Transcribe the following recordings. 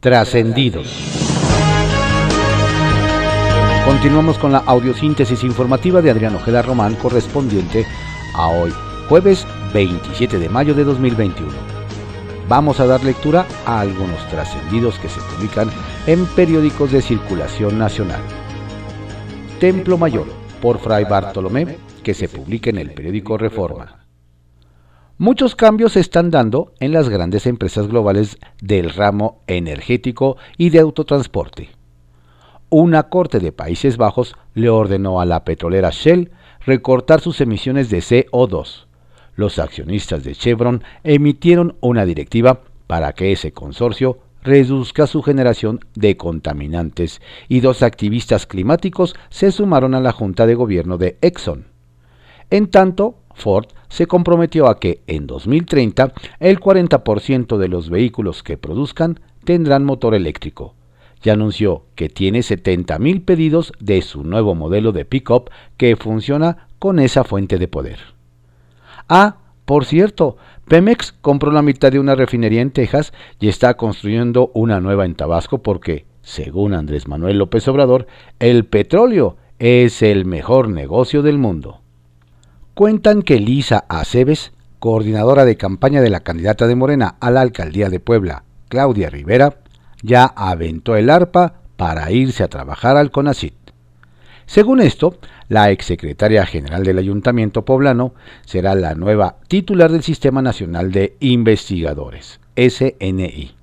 Trascendidos. Continuamos con la audiosíntesis informativa de Adrián Ojeda Román correspondiente a hoy, jueves 27 de mayo de 2021. Vamos a dar lectura a algunos trascendidos que se publican en periódicos de circulación nacional. Templo Mayor, por Fray Bartolomé, que se publica en el periódico Reforma. Muchos cambios se están dando en las grandes empresas globales del ramo energético y de autotransporte. Una corte de Países Bajos le ordenó a la petrolera Shell recortar sus emisiones de CO2. Los accionistas de Chevron emitieron una directiva para que ese consorcio reduzca su generación de contaminantes y dos activistas climáticos se sumaron a la junta de gobierno de Exxon. En tanto, Ford se comprometió a que en 2030 el 40% de los vehículos que produzcan tendrán motor eléctrico y anunció que tiene 70.000 pedidos de su nuevo modelo de pickup que funciona con esa fuente de poder. Ah, por cierto, Pemex compró la mitad de una refinería en Texas y está construyendo una nueva en Tabasco porque, según Andrés Manuel López Obrador, el petróleo es el mejor negocio del mundo. Cuentan que Lisa Aceves, coordinadora de campaña de la candidata de Morena a la alcaldía de Puebla, Claudia Rivera, ya aventó el arpa para irse a trabajar al CONACIT. Según esto, la exsecretaria general del Ayuntamiento poblano será la nueva titular del Sistema Nacional de Investigadores, SNI,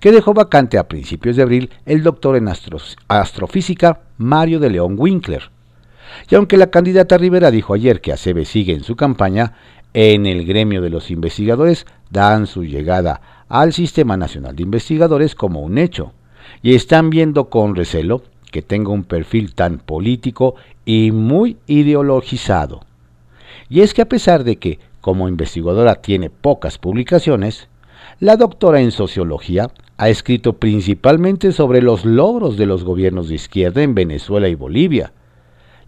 que dejó vacante a principios de abril el doctor en astrofísica Mario de León Winkler, y aunque la candidata Rivera dijo ayer que ACB sigue en su campaña, en el gremio de los investigadores dan su llegada al Sistema Nacional de Investigadores como un hecho, y están viendo con recelo que tenga un perfil tan político y muy ideologizado. Y es que a pesar de que como investigadora tiene pocas publicaciones, la doctora en sociología ha escrito principalmente sobre los logros de los gobiernos de izquierda en Venezuela y Bolivia,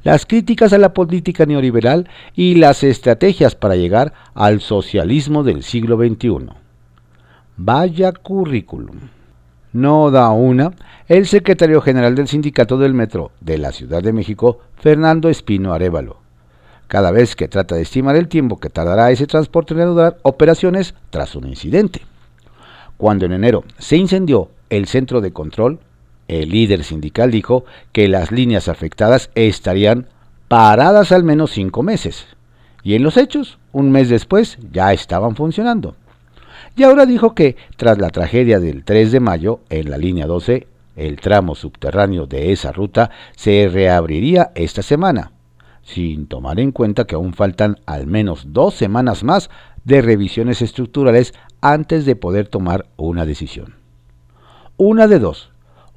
las críticas a la política neoliberal y las estrategias para llegar al socialismo del siglo XXI. Vaya currículum. No da una el secretario general del Sindicato del Metro de la Ciudad de México, Fernando Espino Arevalo. Cada vez que trata de estimar el tiempo que tardará ese transporte en reanudar operaciones tras un incidente. Cuando en enero se incendió el centro de control, el líder sindical dijo que las líneas afectadas estarían paradas al menos cinco meses. Y en los hechos, un mes después, ya estaban funcionando. Y ahora dijo que, tras la tragedia del 3 de mayo, en la línea 12, el tramo subterráneo de esa ruta se reabriría esta semana, sin tomar en cuenta que aún faltan al menos dos semanas más de revisiones estructurales antes de poder tomar una decisión. Una de dos,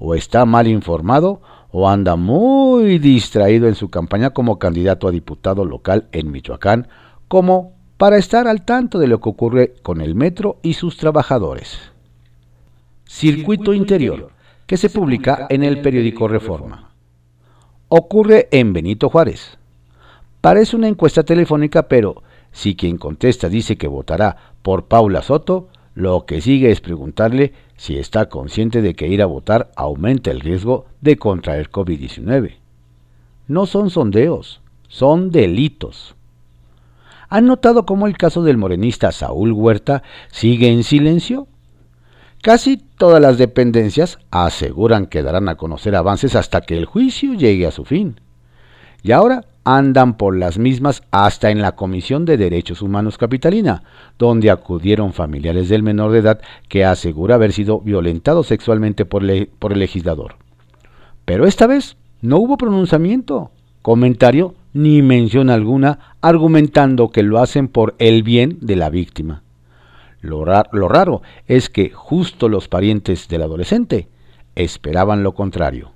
o está mal informado o anda muy distraído en su campaña como candidato a diputado local en Michoacán, como para estar al tanto de lo que ocurre con el metro y sus trabajadores. Circuito Interior, que se publica en el periódico Reforma. Ocurre en Benito Juárez. Parece una encuesta telefónica, pero si quien contesta dice que votará por Paula Soto, lo que sigue es preguntarle si está consciente de que ir a votar aumenta el riesgo de contraer COVID-19. No son sondeos, son delitos. ¿Han notado cómo el caso del morenista Saúl Huerta sigue en silencio? Casi todas las dependencias aseguran que darán a conocer avances hasta que el juicio llegue a su fin. Y ahora andan por las mismas hasta en la Comisión de Derechos Humanos Capitalina, donde acudieron familiares del menor de edad que asegura haber sido violentado sexualmente por, el legislador. Pero esta vez no hubo pronunciamiento, comentario ni mención alguna argumentando que lo hacen por el bien de la víctima. Lo raro es que justo los parientes del adolescente esperaban lo contrario.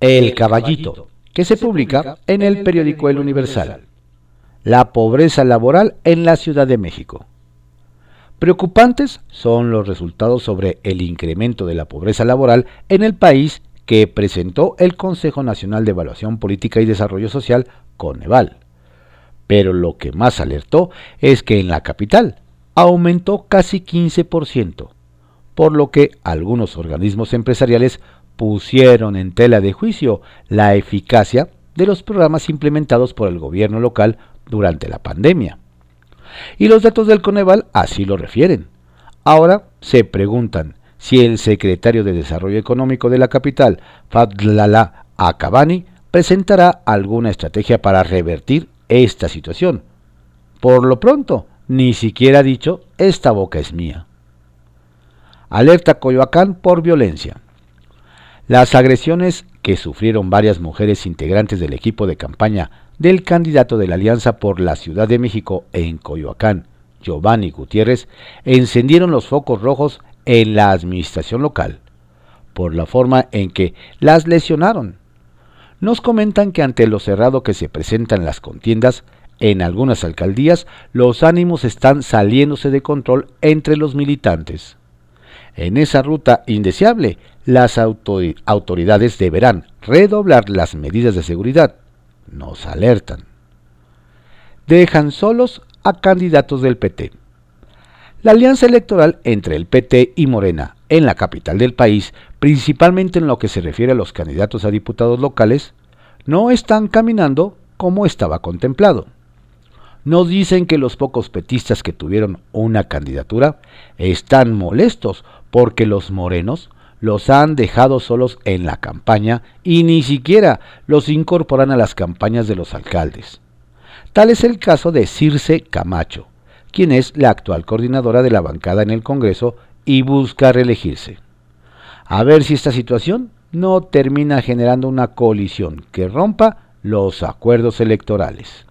El caballito que se publica en el periódico El Universal. La pobreza laboral en la Ciudad de México. Preocupantes son los resultados sobre el incremento de la pobreza laboral en el país que presentó el Consejo Nacional de Evaluación Política y Desarrollo Social, Coneval. Pero lo que más alertó es que en la capital aumentó casi 15%, por lo que algunos organismos empresariales pusieron en tela de juicio la eficacia de los programas implementados por el gobierno local durante la pandemia. Y los datos del Coneval así lo refieren. Ahora se preguntan si el secretario de Desarrollo Económico de la capital, Fadlala Akabani, presentará alguna estrategia para revertir esta situación. Por lo pronto, ni siquiera ha dicho, esta boca es mía. Alerta Coyoacán por violencia. Las agresiones que sufrieron varias mujeres integrantes del equipo de campaña del candidato de la Alianza por la Ciudad de México en Coyoacán, Giovanni Gutiérrez, encendieron los focos rojos en la administración local, por la forma en que las lesionaron. Nos comentan que ante lo cerrado que se presentan las contiendas, en algunas alcaldías los ánimos están saliéndose de control entre los militantes. En esa ruta indeseable, las autoridades deberán redoblar las medidas de seguridad. Nos alertan. Dejan solos a candidatos del PT. La alianza electoral entre el PT y Morena en la capital del país, principalmente en lo que se refiere a los candidatos a diputados locales, no están caminando como estaba contemplado. Nos dicen que los pocos petistas que tuvieron una candidatura están molestos porque los morenos los han dejado solos en la campaña y ni siquiera los incorporan a las campañas de los alcaldes. Tal es el caso de Circe Camacho, quien es la actual coordinadora de la bancada en el Congreso y busca reelegirse. A ver si esta situación no termina generando una colisión que rompa los acuerdos electorales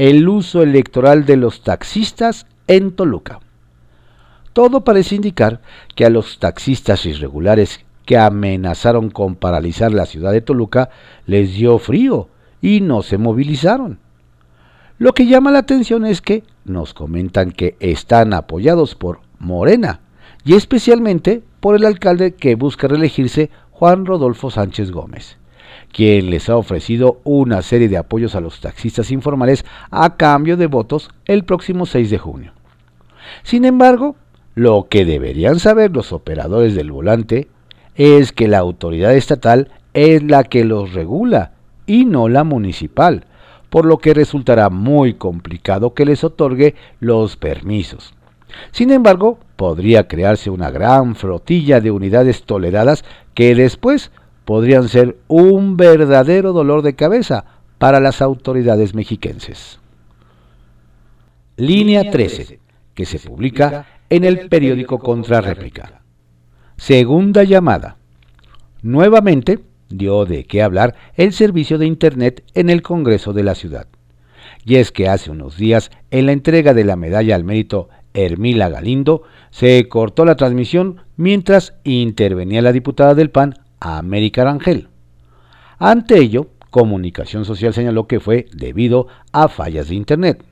el uso electoral de los taxistas en Toluca. Todo parece indicar que a los taxistas irregulares que amenazaron con paralizar la ciudad de Toluca les dio frío y no se movilizaron. Lo que llama la atención es que nos comentan que están apoyados por Morena y especialmente por el alcalde que busca reelegirse Juan Rodolfo Sánchez Gómez quien les ha ofrecido una serie de apoyos a los taxistas informales a cambio de votos el próximo 6 de junio. Sin embargo, lo que deberían saber los operadores del volante es que la autoridad estatal es la que los regula y no la municipal, por lo que resultará muy complicado que les otorgue los permisos. Sin embargo, podría crearse una gran flotilla de unidades toleradas que después podrían ser un verdadero dolor de cabeza para las autoridades mexiquenses. Línea 13, que se publica en el periódico Contrarréplica. Segunda llamada. Nuevamente dio de qué hablar el servicio de Internet en el Congreso de la ciudad. Y es que hace unos días, en la entrega de la medalla al mérito Hermila Galindo, se cortó la transmisión mientras intervenía la diputada del PAN, América Rangel. Ante ello, Comunicación Social señaló que fue debido a fallas de Internet.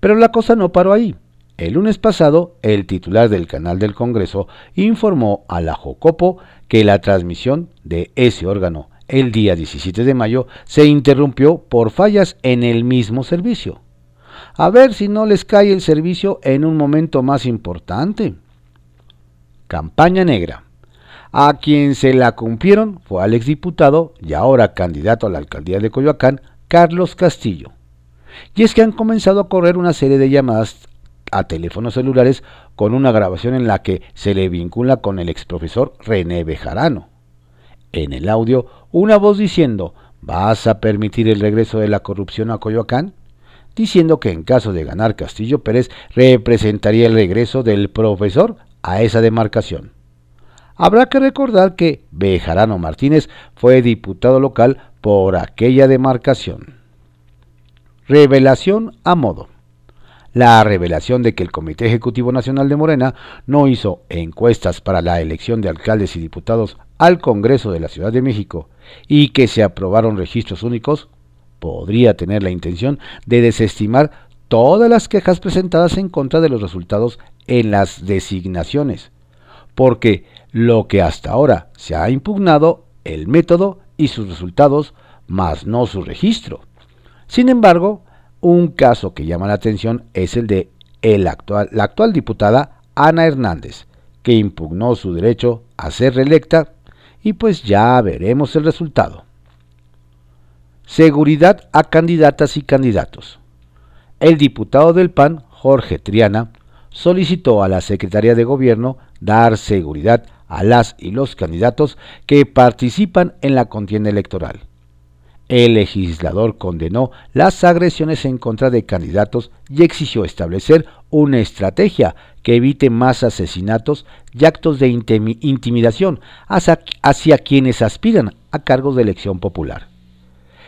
Pero la cosa no paró ahí. El lunes pasado, el titular del canal del Congreso informó a la Jocopo que la transmisión de ese órgano el día 17 de mayo se interrumpió por fallas en el mismo servicio. A ver si no les cae el servicio en un momento más importante. Campaña negra. A quien se la cumplieron fue al exdiputado y ahora candidato a la alcaldía de Coyoacán, Carlos Castillo. Y es que han comenzado a correr una serie de llamadas a teléfonos celulares con una grabación en la que se le vincula con el exprofesor René Bejarano. En el audio, una voz diciendo, ¿vas a permitir el regreso de la corrupción a Coyoacán? Diciendo que en caso de ganar Castillo Pérez representaría el regreso del profesor a esa demarcación. Habrá que recordar que Bejarano Martínez fue diputado local por aquella demarcación. Revelación a modo. La revelación de que el Comité Ejecutivo Nacional de Morena no hizo encuestas para la elección de alcaldes y diputados al Congreso de la Ciudad de México y que se aprobaron registros únicos podría tener la intención de desestimar todas las quejas presentadas en contra de los resultados en las designaciones, porque lo que hasta ahora se ha impugnado, el método y sus resultados, más no su registro. Sin embargo, un caso que llama la atención es el de la actual diputada Ana Hernández, que impugnó su derecho a ser reelecta y pues ya veremos el resultado. Seguridad a candidatas y candidatos. El diputado del PAN, Jorge Triana, solicitó a la Secretaría de Gobierno dar seguridad a las y los candidatos que participan en la contienda electoral. El legislador condenó las agresiones en contra de candidatos y exigió establecer una estrategia que evite más asesinatos y actos de intimidación hacia, quienes aspiran a cargos de elección popular.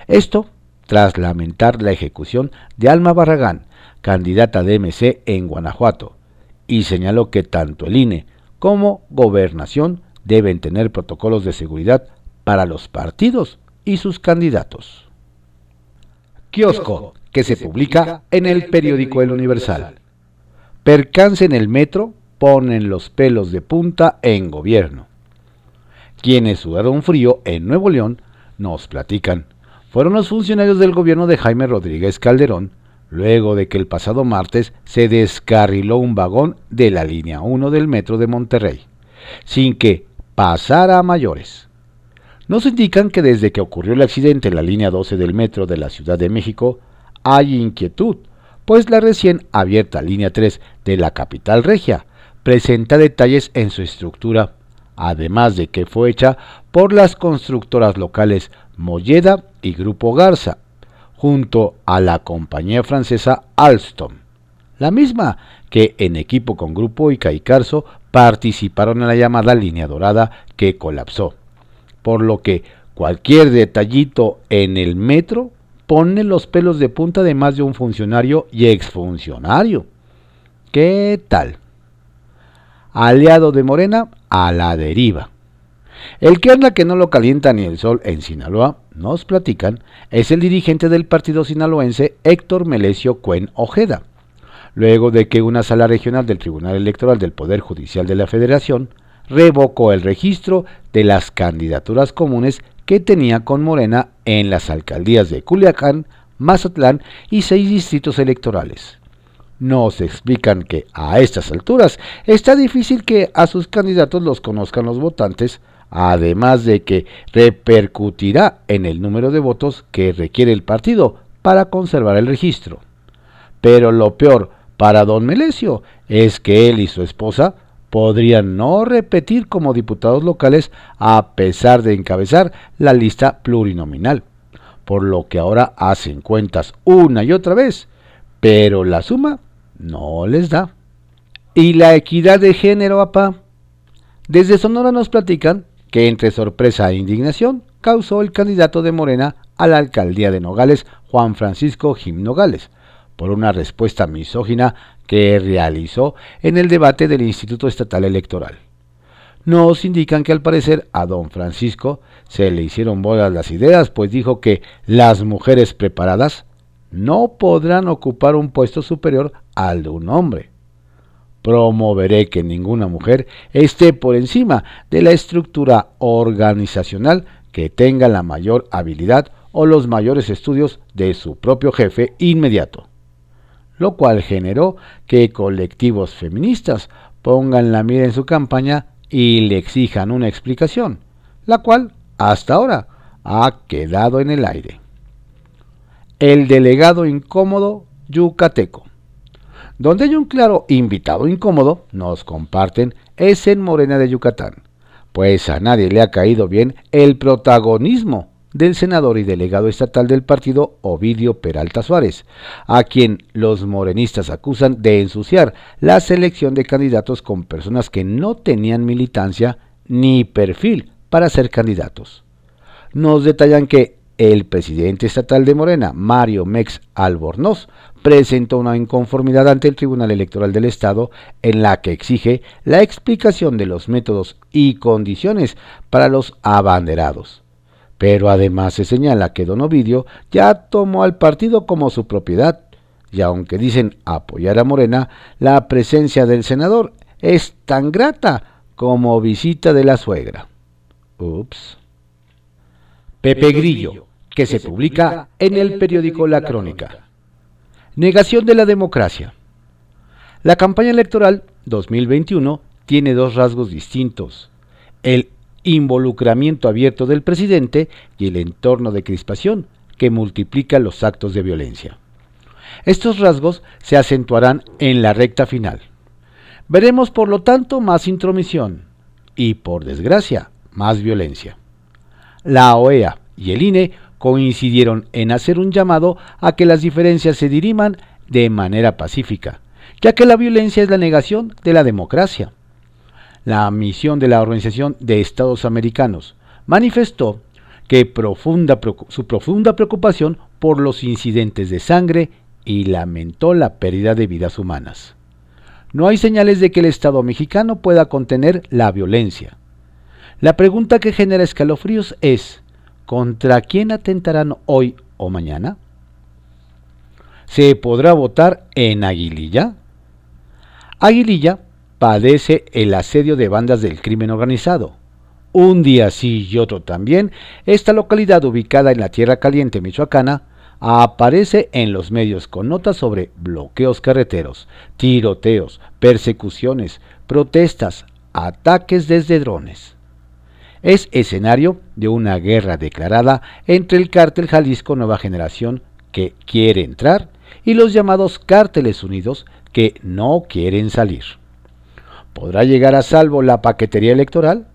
Esto tras lamentar la ejecución de Alma Barragán, candidata de MC en Guanajuato, y señaló que tanto el INE como Gobernación deben tener protocolos de seguridad para los partidos y sus candidatos. Kiosco, que se publica en el periódico El Universal. Percance en el metro, ponen los pelos de punta en gobierno. Quienes sudaron frío en Nuevo León nos platican. Fueron los funcionarios del gobierno de Jaime Rodríguez Calderón luego de que el pasado martes se descarriló un vagón de la línea 1 del metro de Monterrey, sin que pasara a mayores. Nos indican que desde que ocurrió el accidente en la línea 12 del metro de la Ciudad de México, hay inquietud, pues la recién abierta línea 3 de la capital regia presenta detalles en su estructura, además de que fue hecha por las constructoras locales Molleda y Grupo Garza, junto a la compañía francesa Alstom, la misma que en equipo con Grupo y Carso participaron en la llamada línea dorada que colapsó, por lo que cualquier detallito en el metro pone los pelos de punta de más de un funcionario y exfuncionario. ¿Qué tal? Aliado de Morena a la deriva. El que anda que no lo calienta ni el sol en Sinaloa, nos platican, es el dirigente del partido sinaloense Héctor Melesio Cuen Ojeda, luego de que una sala regional del Tribunal Electoral del Poder Judicial de la Federación revocó el registro de las candidaturas comunes que tenía con Morena en las alcaldías de Culiacán, Mazatlán y seis distritos electorales. Nos explican que a estas alturas está difícil que a sus candidatos los conozcan los votantes además de que repercutirá en el número de votos que requiere el partido para conservar el registro. Pero lo peor para don Melesio es que él y su esposa podrían no repetir como diputados locales a pesar de encabezar la lista plurinominal, por lo que ahora hacen cuentas una y otra vez, pero la suma no les da. ¿Y la equidad de género, papá? Desde Sonora nos platican que entre sorpresa e indignación causó el candidato de Morena a la alcaldía de Nogales, Juan Francisco Jim Nogales, por una respuesta misógina que realizó en el debate del Instituto Estatal Electoral. Nos indican que al parecer a don Francisco se le hicieron bolas las ideas, pues dijo que las mujeres preparadas no podrán ocupar un puesto superior al de un hombre. Promoveré que ninguna mujer esté por encima de la estructura organizacional que tenga la mayor habilidad o los mayores estudios de su propio jefe inmediato, lo cual generó que colectivos feministas pongan la mira en su campaña y le exijan una explicación, la cual hasta ahora ha quedado en el aire. El delegado incómodo yucateco. Donde hay un claro invitado incómodo, nos comparten, es en Morena de Yucatán, pues a nadie le ha caído bien el protagonismo del senador y delegado estatal del partido Ovidio Peralta Suárez, a quien los morenistas acusan de ensuciar la selección de candidatos con personas que no tenían militancia ni perfil para ser candidatos. Nos detallan que el presidente estatal de Morena, Mario Mex Albornoz, presentó una inconformidad ante el Tribunal Electoral del Estado en la que exige la explicación de los métodos y condiciones para los abanderados. Pero además se señala que Don Ovidio ya tomó al partido como su propiedad, y aunque dicen apoyar a Morena, la presencia del senador es tan grata como visita de la suegra. Ups. Pepe Grillo que se publica en el periódico La Crónica. Negación de la democracia. La campaña electoral 2021 tiene dos rasgos distintos. El involucramiento abierto del presidente y el entorno de crispación que multiplica los actos de violencia. Estos rasgos se acentuarán en la recta final. Veremos, por lo tanto, más intromisión y, por desgracia, más violencia. La OEA y el INE coincidieron en hacer un llamado a que las diferencias se diriman de manera pacífica, ya que la violencia es la negación de la democracia. La misión de la Organización de Estados Americanos manifestó que profunda, su profunda preocupación por los incidentes de sangre y lamentó la pérdida de vidas humanas. No hay señales de que el Estado mexicano pueda contener la violencia. La pregunta que genera escalofríos es, ¿contra quién atentarán hoy o mañana? ¿Se podrá votar en Aguililla? Aguililla padece el asedio de bandas del crimen organizado. Un día sí y otro también, esta localidad ubicada en la Tierra Caliente michoacana aparece en los medios con notas sobre bloqueos carreteros, tiroteos, persecuciones, protestas, ataques desde drones. Es escenario de una guerra declarada entre el cártel Jalisco Nueva Generación que quiere entrar y los llamados cárteles unidos que no quieren salir. ¿Podrá llegar a salvo la paquetería electoral?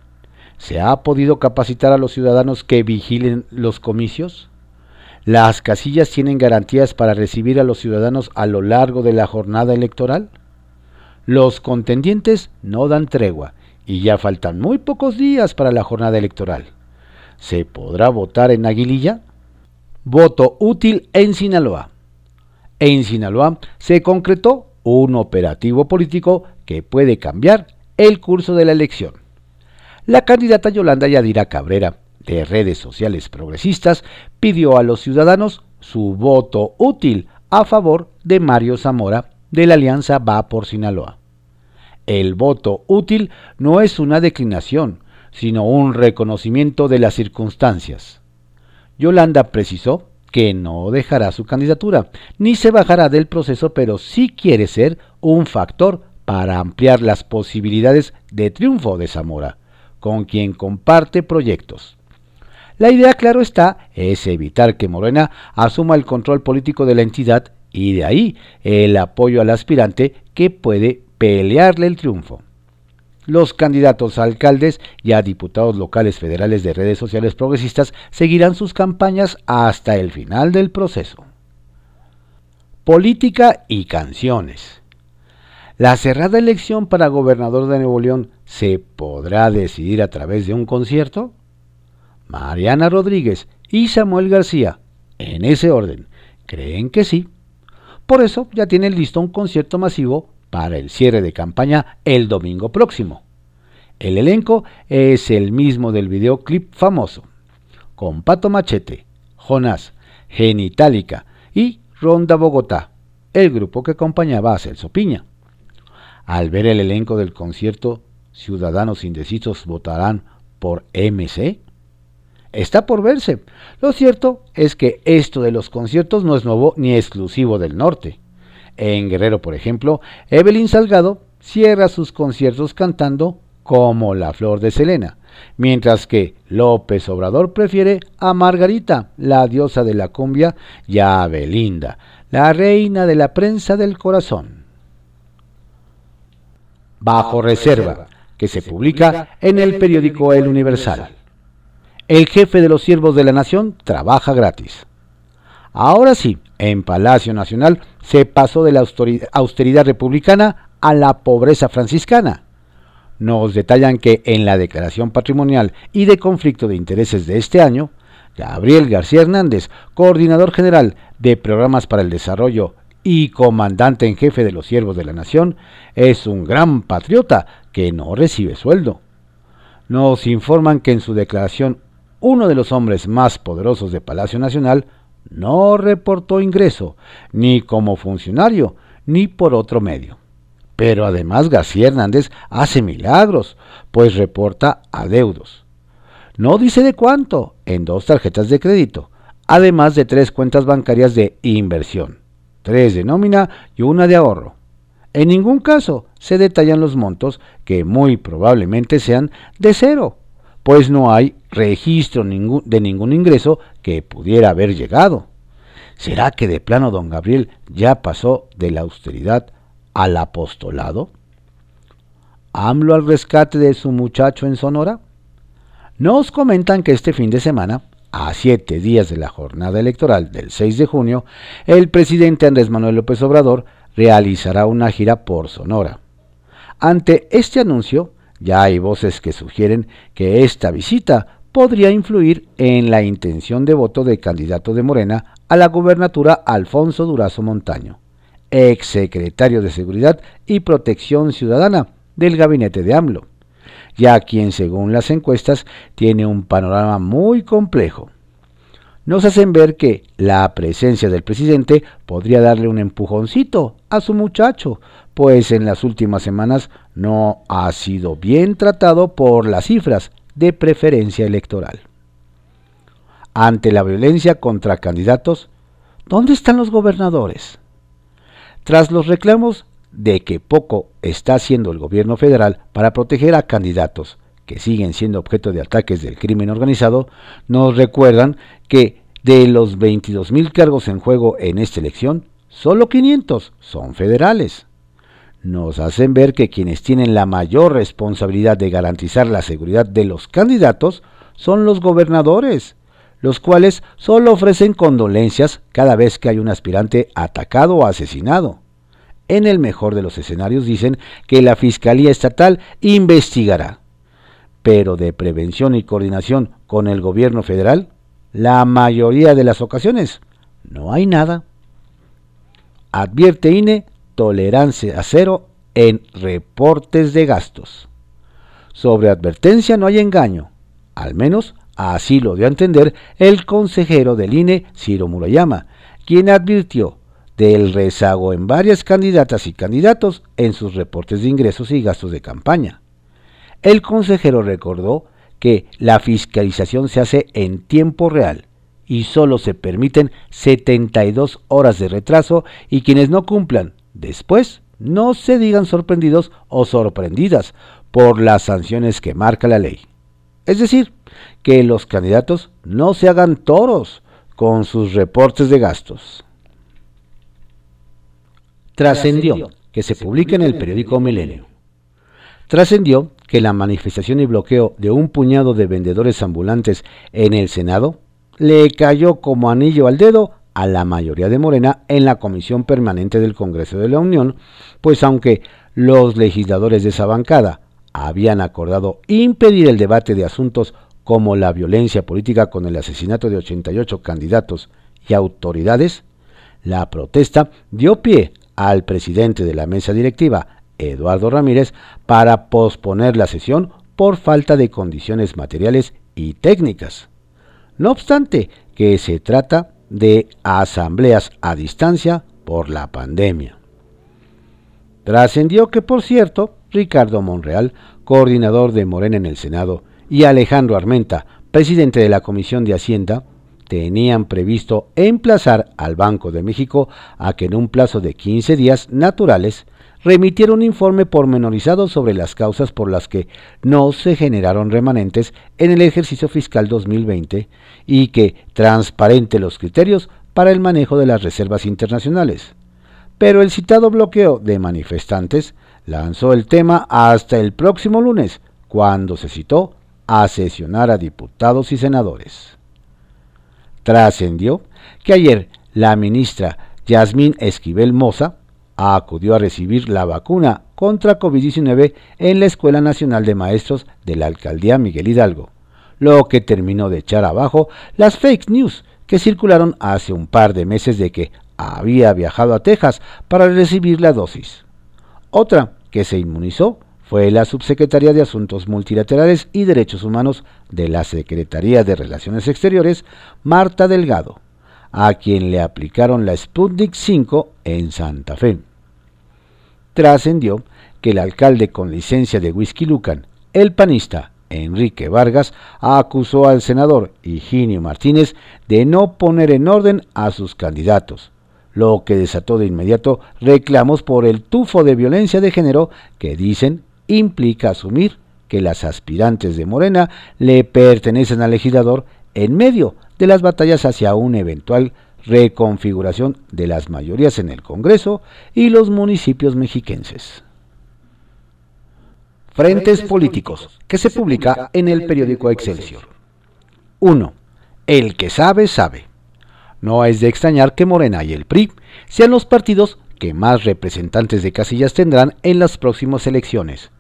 ¿Se ha podido capacitar a los ciudadanos que vigilen los comicios? ¿Las casillas tienen garantías para recibir a los ciudadanos a lo largo de la jornada electoral? Los contendientes no dan tregua y ya faltan muy pocos días para la jornada electoral. ¿Se podrá votar en Aguililla? Voto útil en Sinaloa. En Sinaloa se concretó un operativo político que puede cambiar el curso de la elección. La candidata Yolanda Yadira Cabrera de redes sociales progresistas pidió a los ciudadanos su voto útil a favor de Mario Zamora de la Alianza Va por Sinaloa. El voto útil no es una declinación, sino un reconocimiento de las circunstancias. Yolanda precisó que no dejará su candidatura, ni se bajará del proceso, pero sí quiere ser un factor para ampliar las posibilidades de triunfo de Zamora, con quien comparte proyectos. La idea, claro está, es evitar que Morena asuma el control político de la entidad y de ahí el apoyo al aspirante que puede pelearle el triunfo. Los candidatos a alcaldes y a diputados locales federales de redes sociales progresistas seguirán sus campañas hasta el final del proceso. Política y canciones. La cerrada elección para gobernador de Nuevo León se podrá decidir a través de un concierto. Mariana Rodríguez y Samuel García, en ese orden, creen que sí. Por eso ya tienen listo un concierto masivo para el cierre de campaña el domingo próximo. El elenco es el mismo del videoclip famoso, con Pato Machete, Jonás, Genitalica y Ronda Bogotá, el grupo que acompañaba a Celso Piña. Al ver el elenco del concierto, ciudadanos indecisos votarán por MC. Está por verse. Lo cierto es que esto de los conciertos no es nuevo ni exclusivo del norte. En Guerrero, por ejemplo, Evelyn Salgado cierra sus conciertos cantando como la flor de Selena, mientras que López Obrador prefiere a Margarita, la diosa de la cumbia, y a Belinda, la reina de la prensa del corazón. Bajo reserva, que se publica en el periódico El Universal. El jefe de los siervos de la nación trabaja gratis. Ahora sí, en Palacio Nacional se pasó de la austeridad republicana a la pobreza franciscana. Nos detallan que en la declaración patrimonial y de conflicto de intereses de este año, Gabriel García Hernández, coordinador general de programas para el desarrollo y comandante en jefe de los siervos de la nación, es un gran patriota que no recibe sueldo. Nos informan que en su declaración uno de los hombres más poderosos de Palacio Nacional no reportó ingreso, ni como funcionario, ni por otro medio. Pero además García Hernández hace milagros, pues reporta adeudos. No dice de cuánto, en dos tarjetas de crédito, además de tres cuentas bancarias de inversión, tres de nómina y una de ahorro. En ningún caso se detallan los montos que muy probablemente sean de cero, pues no hay registro de ningún ingreso que pudiera haber llegado. ¿Será que de plano don Gabriel ya pasó de la austeridad al apostolado? ¿AMLO al rescate de su muchacho en Sonora? Nos comentan que este fin de semana, a siete días de la jornada electoral del 6 de junio, el presidente Andrés Manuel López Obrador realizará una gira por Sonora. Ante este anuncio, ya hay voces que sugieren que esta visita podría influir en la intención de voto del candidato de Morena a la gubernatura Alfonso Durazo Montaño, ex secretario de Seguridad y Protección Ciudadana del gabinete de AMLO, ya quien según las encuestas tiene un panorama muy complejo nos hacen ver que la presencia del presidente podría darle un empujoncito a su muchacho, pues en las últimas semanas no ha sido bien tratado por las cifras de preferencia electoral. Ante la violencia contra candidatos, ¿dónde están los gobernadores? Tras los reclamos de que poco está haciendo el gobierno federal para proteger a candidatos que siguen siendo objeto de ataques del crimen organizado, nos recuerdan que de los 22.000 cargos en juego en esta elección, solo 500 son federales. Nos hacen ver que quienes tienen la mayor responsabilidad de garantizar la seguridad de los candidatos son los gobernadores, los cuales solo ofrecen condolencias cada vez que hay un aspirante atacado o asesinado. En el mejor de los escenarios dicen que la Fiscalía Estatal investigará pero de prevención y coordinación con el gobierno federal, la mayoría de las ocasiones no hay nada. Advierte INE tolerancia a cero en reportes de gastos. Sobre advertencia no hay engaño, al menos así lo dio a entender el consejero del INE, Ciro Murayama, quien advirtió del rezago en varias candidatas y candidatos en sus reportes de ingresos y gastos de campaña. El consejero recordó que la fiscalización se hace en tiempo real y solo se permiten 72 horas de retraso y quienes no cumplan después no se digan sorprendidos o sorprendidas por las sanciones que marca la ley. Es decir, que los candidatos no se hagan toros con sus reportes de gastos. Trascendió que se publique en el periódico Milenio. Trascendió que la manifestación y bloqueo de un puñado de vendedores ambulantes en el Senado le cayó como anillo al dedo a la mayoría de Morena en la Comisión Permanente del Congreso de la Unión, pues aunque los legisladores de esa bancada habían acordado impedir el debate de asuntos como la violencia política con el asesinato de 88 candidatos y autoridades, la protesta dio pie al presidente de la mesa directiva, Eduardo Ramírez para posponer la sesión por falta de condiciones materiales y técnicas. No obstante que se trata de asambleas a distancia por la pandemia. Trascendió que, por cierto, Ricardo Monreal, coordinador de Morena en el Senado, y Alejandro Armenta, presidente de la Comisión de Hacienda, tenían previsto emplazar al Banco de México a que en un plazo de 15 días naturales remitieron un informe pormenorizado sobre las causas por las que no se generaron remanentes en el ejercicio fiscal 2020 y que transparente los criterios para el manejo de las reservas internacionales. Pero el citado bloqueo de manifestantes lanzó el tema hasta el próximo lunes, cuando se citó a sesionar a diputados y senadores. Trascendió que ayer la ministra Yasmín Esquivel Moza acudió a recibir la vacuna contra COVID-19 en la Escuela Nacional de Maestros de la Alcaldía Miguel Hidalgo, lo que terminó de echar abajo las fake news que circularon hace un par de meses de que había viajado a Texas para recibir la dosis. Otra que se inmunizó fue la subsecretaria de Asuntos Multilaterales y Derechos Humanos de la Secretaría de Relaciones Exteriores, Marta Delgado a quien le aplicaron la Sputnik 5 en Santa Fe. Trascendió que el alcalde con licencia de Whisky Lucan, el panista Enrique Vargas, acusó al senador Higinio Martínez de no poner en orden a sus candidatos, lo que desató de inmediato reclamos por el tufo de violencia de género que dicen implica asumir que las aspirantes de Morena le pertenecen al legislador en medio de las batallas hacia una eventual reconfiguración de las mayorías en el Congreso y los municipios mexiquenses. Frentes políticos, que se publica en el periódico Excelsior. 1. El que sabe, sabe. No es de extrañar que Morena y el PRI sean los partidos que más representantes de casillas tendrán en las próximas elecciones,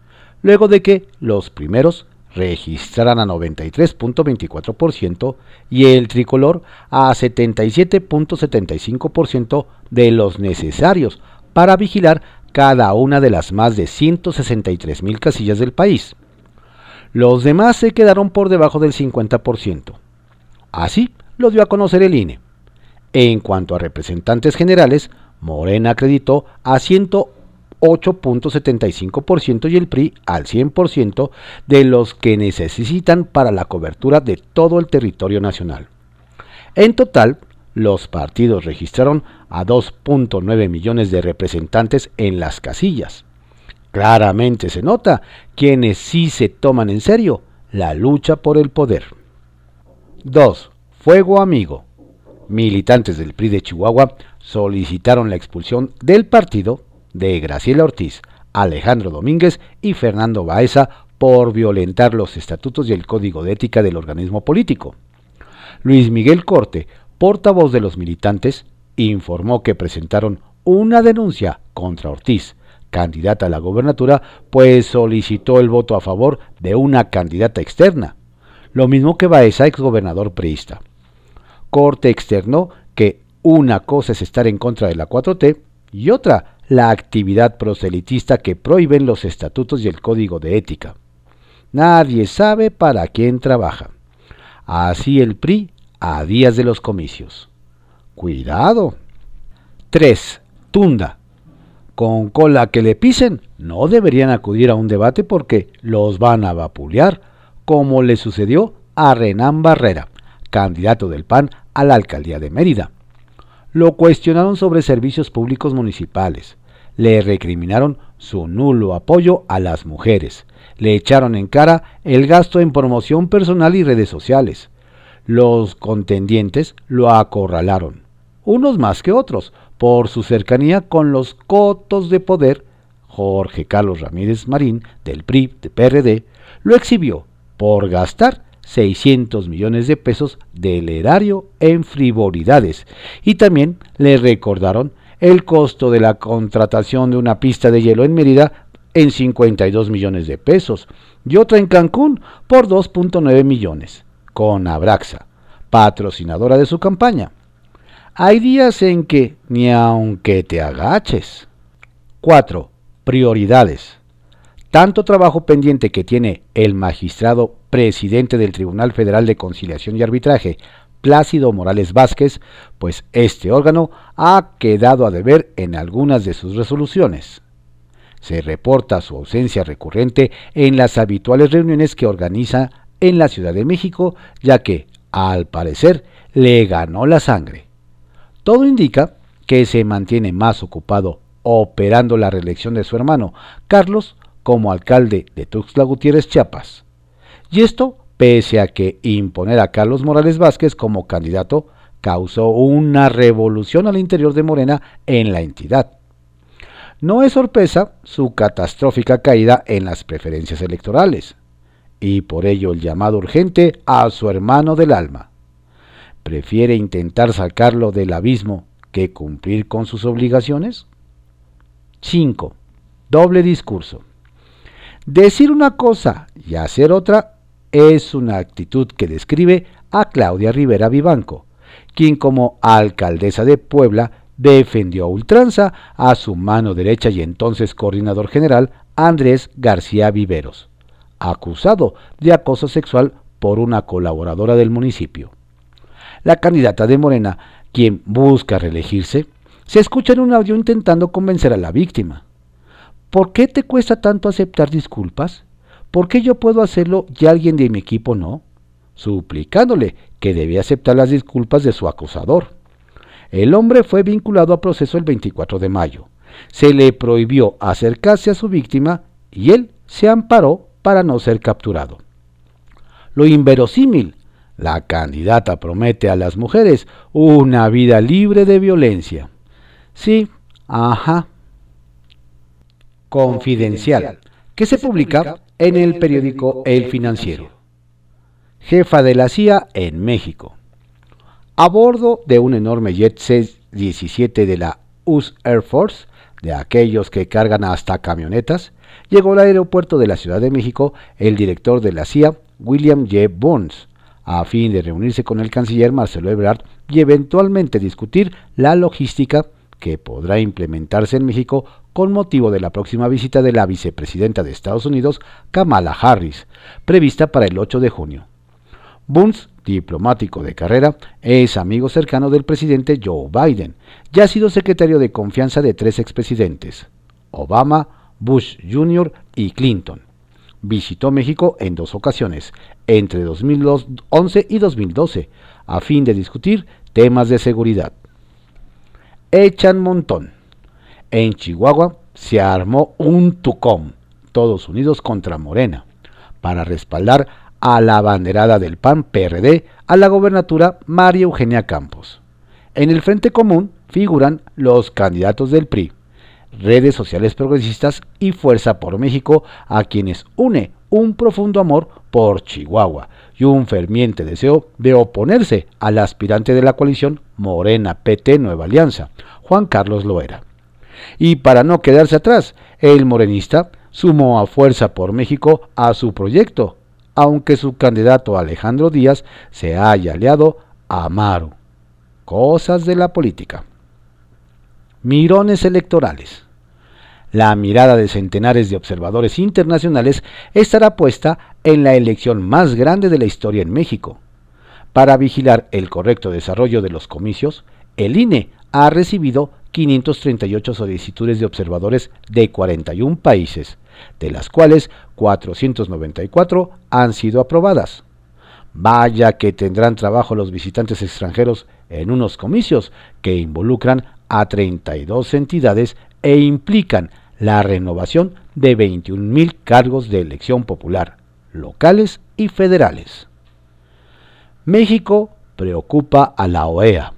luego de que los primeros registraran a 93.24% y el tricolor a 77.75% de los necesarios para vigilar cada una de las más de 163 mil casillas del país. Los demás se quedaron por debajo del 50%. Así lo dio a conocer el INE. En cuanto a representantes generales, Morena acreditó a 108.75% y el PRI al 100% de los que necesitan para la cobertura de todo el territorio nacional. En total, los partidos registraron a 2.9 millones de representantes en las casillas. Claramente se nota quienes sí se toman en serio la lucha por el poder. 2. Fuego amigo. Militantes del PRI de Chihuahua solicitaron la expulsión del partido de Graciela Ortiz, Alejandro Domínguez y Fernando Baeza por violentar los estatutos y el código de ética del organismo político. Luis Miguel Corte, portavoz de los militantes, informó que presentaron una denuncia contra Ortiz, candidata a la gobernatura, pues solicitó el voto a favor de una candidata externa, lo mismo que Baeza, exgobernador priista. Corte externó que una cosa es estar en contra de la 4T y otra la actividad proselitista que prohíben los estatutos y el código de ética. Nadie sabe para quién trabaja. Así el PRI a días de los comicios. Cuidado. 3. Tunda. Con cola que le pisen, no deberían acudir a un debate porque los van a vapulear, como le sucedió a Renán Barrera, candidato del PAN a la alcaldía de Mérida. Lo cuestionaron sobre servicios públicos municipales, le recriminaron su nulo apoyo a las mujeres, le echaron en cara el gasto en promoción personal y redes sociales. Los contendientes lo acorralaron, unos más que otros, por su cercanía con los cotos de poder. Jorge Carlos Ramírez Marín, del PRI, de PRD, lo exhibió por gastar 600 millones de pesos del erario en frivolidades y también le recordaron el costo de la contratación de una pista de hielo en Mérida en 52 millones de pesos y otra en Cancún por 2.9 millones, con Abraxa, patrocinadora de su campaña. Hay días en que ni aunque te agaches. 4. Prioridades. Tanto trabajo pendiente que tiene el magistrado presidente del Tribunal Federal de Conciliación y Arbitraje, Plácido Morales Vázquez, pues este órgano ha quedado a deber en algunas de sus resoluciones. Se reporta su ausencia recurrente en las habituales reuniones que organiza en la Ciudad de México, ya que, al parecer, le ganó la sangre. Todo indica que se mantiene más ocupado operando la reelección de su hermano, Carlos, como alcalde de Tuxtla Gutiérrez, Chiapas. Y esto pese a que imponer a Carlos Morales Vázquez como candidato causó una revolución al interior de Morena en la entidad. No es sorpresa su catastrófica caída en las preferencias electorales, y por ello el llamado urgente a su hermano del alma. ¿Prefiere intentar sacarlo del abismo que cumplir con sus obligaciones? 5. Doble discurso. Decir una cosa y hacer otra es una actitud que describe a Claudia Rivera Vivanco, quien como alcaldesa de Puebla defendió a ultranza a su mano derecha y entonces coordinador general Andrés García Viveros, acusado de acoso sexual por una colaboradora del municipio. La candidata de Morena, quien busca reelegirse, se escucha en un audio intentando convencer a la víctima. ¿Por qué te cuesta tanto aceptar disculpas? ¿Por qué yo puedo hacerlo y alguien de mi equipo no? Suplicándole que debía aceptar las disculpas de su acosador. El hombre fue vinculado a proceso el 24 de mayo. Se le prohibió acercarse a su víctima y él se amparó para no ser capturado. Lo inverosímil, la candidata promete a las mujeres una vida libre de violencia. Sí, ajá. Confidencial, que se publica en el periódico El Financiero. Jefa de la CIA en México. A bordo de un enorme jet C-17 de la US Air Force, de aquellos que cargan hasta camionetas, llegó al aeropuerto de la Ciudad de México el director de la CIA, William J. Burns, a fin de reunirse con el canciller Marcelo Ebrard y eventualmente discutir la logística que podrá implementarse en México con motivo de la próxima visita de la vicepresidenta de Estados Unidos, Kamala Harris, prevista para el 8 de junio. Burns, diplomático de carrera, es amigo cercano del presidente Joe Biden y ha sido secretario de confianza de tres expresidentes, Obama, Bush Jr. y Clinton. Visitó México en dos ocasiones, entre 2011 y 2012, a fin de discutir temas de seguridad. Echan montón. En Chihuahua se armó un tucón, todos unidos contra Morena, para respaldar a la banderada del PAN PRD a la gobernatura María Eugenia Campos. En el Frente Común figuran los candidatos del PRI, redes sociales progresistas y Fuerza por México, a quienes une un profundo amor por Chihuahua y un ferviente deseo de oponerse al aspirante de la coalición Morena PT Nueva Alianza, Juan Carlos Loera. Y para no quedarse atrás, el morenista sumó a Fuerza por México a su proyecto, aunque su candidato Alejandro Díaz se haya aliado a Amaro. Cosas de la política. Mirones electorales. La mirada de centenares de observadores internacionales estará puesta en la elección más grande de la historia en México. Para vigilar el correcto desarrollo de los comicios, el INE ha recibido 538 solicitudes de observadores de 41 países, de las cuales 494 han sido aprobadas. Vaya que tendrán trabajo los visitantes extranjeros en unos comicios que involucran a 32 entidades e implican la renovación de 21.000 cargos de elección popular, locales y federales. México preocupa a la OEA.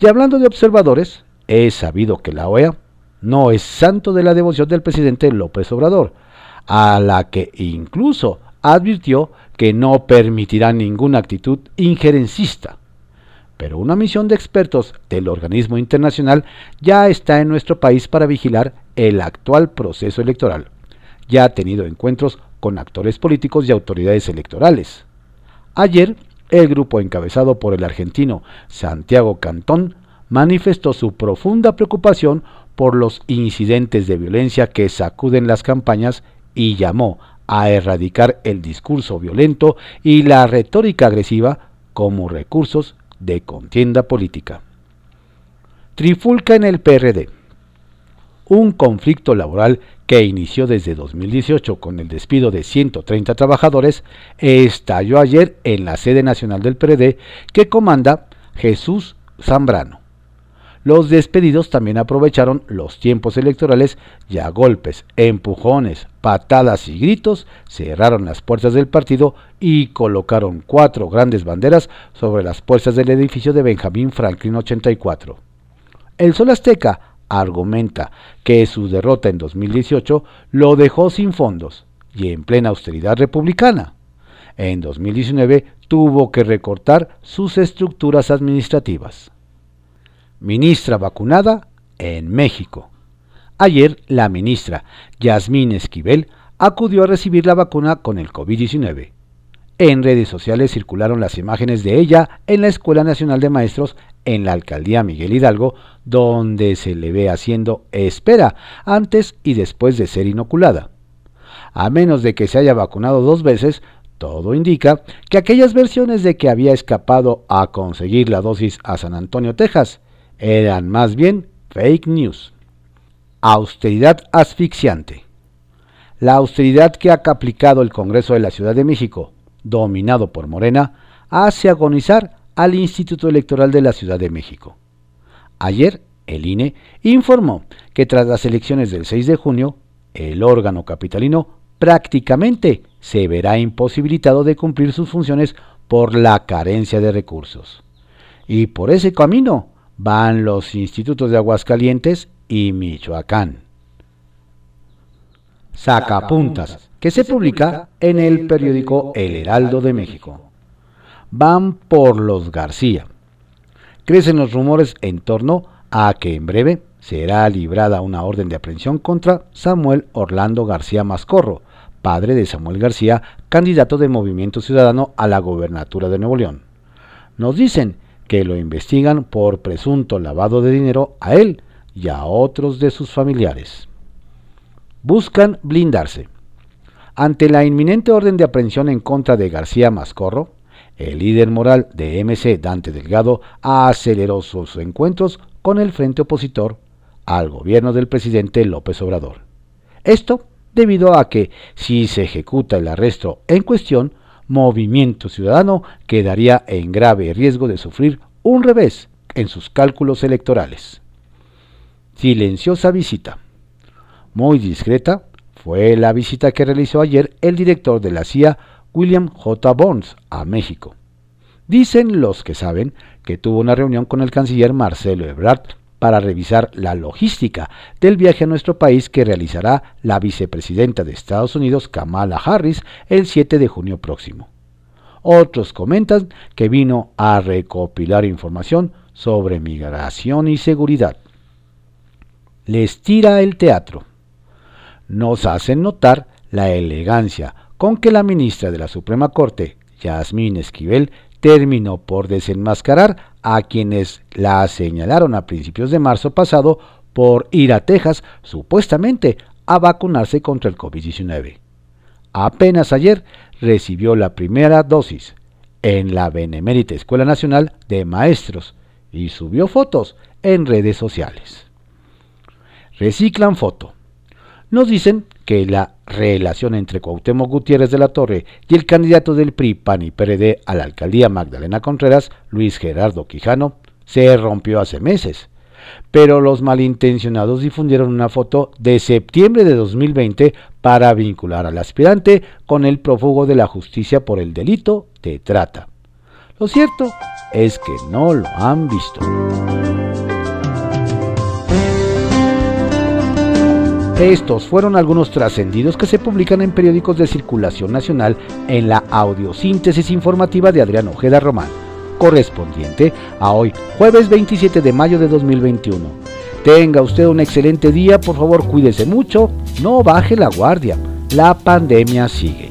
Y hablando de observadores, es sabido que la OEA no es santo de la devoción del presidente López Obrador, a la que incluso advirtió que no permitirá ninguna actitud injerencista pero una misión de expertos del organismo internacional ya está en nuestro país para vigilar el actual proceso electoral. Ya ha tenido encuentros con actores políticos y autoridades electorales. Ayer, el grupo encabezado por el argentino Santiago Cantón manifestó su profunda preocupación por los incidentes de violencia que sacuden las campañas y llamó a erradicar el discurso violento y la retórica agresiva como recursos de contienda política. Trifulca en el PRD. Un conflicto laboral que inició desde 2018 con el despido de 130 trabajadores estalló ayer en la sede nacional del PRD que comanda Jesús Zambrano. Los despedidos también aprovecharon los tiempos electorales y a golpes, empujones, patadas y gritos cerraron las puertas del partido y colocaron cuatro grandes banderas sobre las puertas del edificio de Benjamín Franklin 84. El Sol Azteca argumenta que su derrota en 2018 lo dejó sin fondos y en plena austeridad republicana. En 2019 tuvo que recortar sus estructuras administrativas ministra vacunada en México. Ayer la ministra Yasmín Esquivel acudió a recibir la vacuna con el COVID-19. En redes sociales circularon las imágenes de ella en la Escuela Nacional de Maestros en la Alcaldía Miguel Hidalgo, donde se le ve haciendo espera antes y después de ser inoculada. A menos de que se haya vacunado dos veces, todo indica que aquellas versiones de que había escapado a conseguir la dosis a San Antonio, Texas, eran más bien fake news. Austeridad asfixiante. La austeridad que ha aplicado el Congreso de la Ciudad de México, dominado por Morena, hace agonizar al Instituto Electoral de la Ciudad de México. Ayer, el INE informó que tras las elecciones del 6 de junio, el órgano capitalino prácticamente se verá imposibilitado de cumplir sus funciones por la carencia de recursos. Y por ese camino van los institutos de Aguascalientes y Michoacán. Sacapuntas, que se publica en el periódico El Heraldo de México. Van por los García. Crecen los rumores en torno a que en breve será librada una orden de aprehensión contra Samuel Orlando García Mascorro, padre de Samuel García, candidato de Movimiento Ciudadano a la gobernatura de Nuevo León. Nos dicen que lo investigan por presunto lavado de dinero a él y a otros de sus familiares. Buscan blindarse. Ante la inminente orden de aprehensión en contra de García Mascorro, el líder moral de MC, Dante Delgado, aceleró sus encuentros con el frente opositor al gobierno del presidente López Obrador. Esto debido a que, si se ejecuta el arresto en cuestión, Movimiento Ciudadano quedaría en grave riesgo de sufrir un revés en sus cálculos electorales. Silenciosa visita. Muy discreta fue la visita que realizó ayer el director de la CIA, William J. Burns, a México. Dicen los que saben que tuvo una reunión con el canciller Marcelo Ebrard para revisar la logística del viaje a nuestro país que realizará la vicepresidenta de Estados Unidos, Kamala Harris, el 7 de junio próximo. Otros comentan que vino a recopilar información sobre migración y seguridad. Les tira el teatro. Nos hacen notar la elegancia con que la ministra de la Suprema Corte, Yasmín Esquivel, terminó por desenmascarar a quienes la señalaron a principios de marzo pasado por ir a Texas supuestamente a vacunarse contra el COVID-19. Apenas ayer recibió la primera dosis en la Benemérita Escuela Nacional de Maestros y subió fotos en redes sociales. Reciclan foto. Nos dicen que la relación entre Cuauhtémoc Gutiérrez de la Torre y el candidato del PRI, PAN y PRD a la alcaldía Magdalena Contreras, Luis Gerardo Quijano, se rompió hace meses. Pero los malintencionados difundieron una foto de septiembre de 2020 para vincular al aspirante con el prófugo de la justicia por el delito de trata. Lo cierto es que no lo han visto. Estos fueron algunos trascendidos que se publican en periódicos de circulación nacional en la audiosíntesis informativa de Adrián Ojeda Román, correspondiente a hoy, jueves 27 de mayo de 2021. Tenga usted un excelente día, por favor cuídese mucho, no baje la guardia, la pandemia sigue.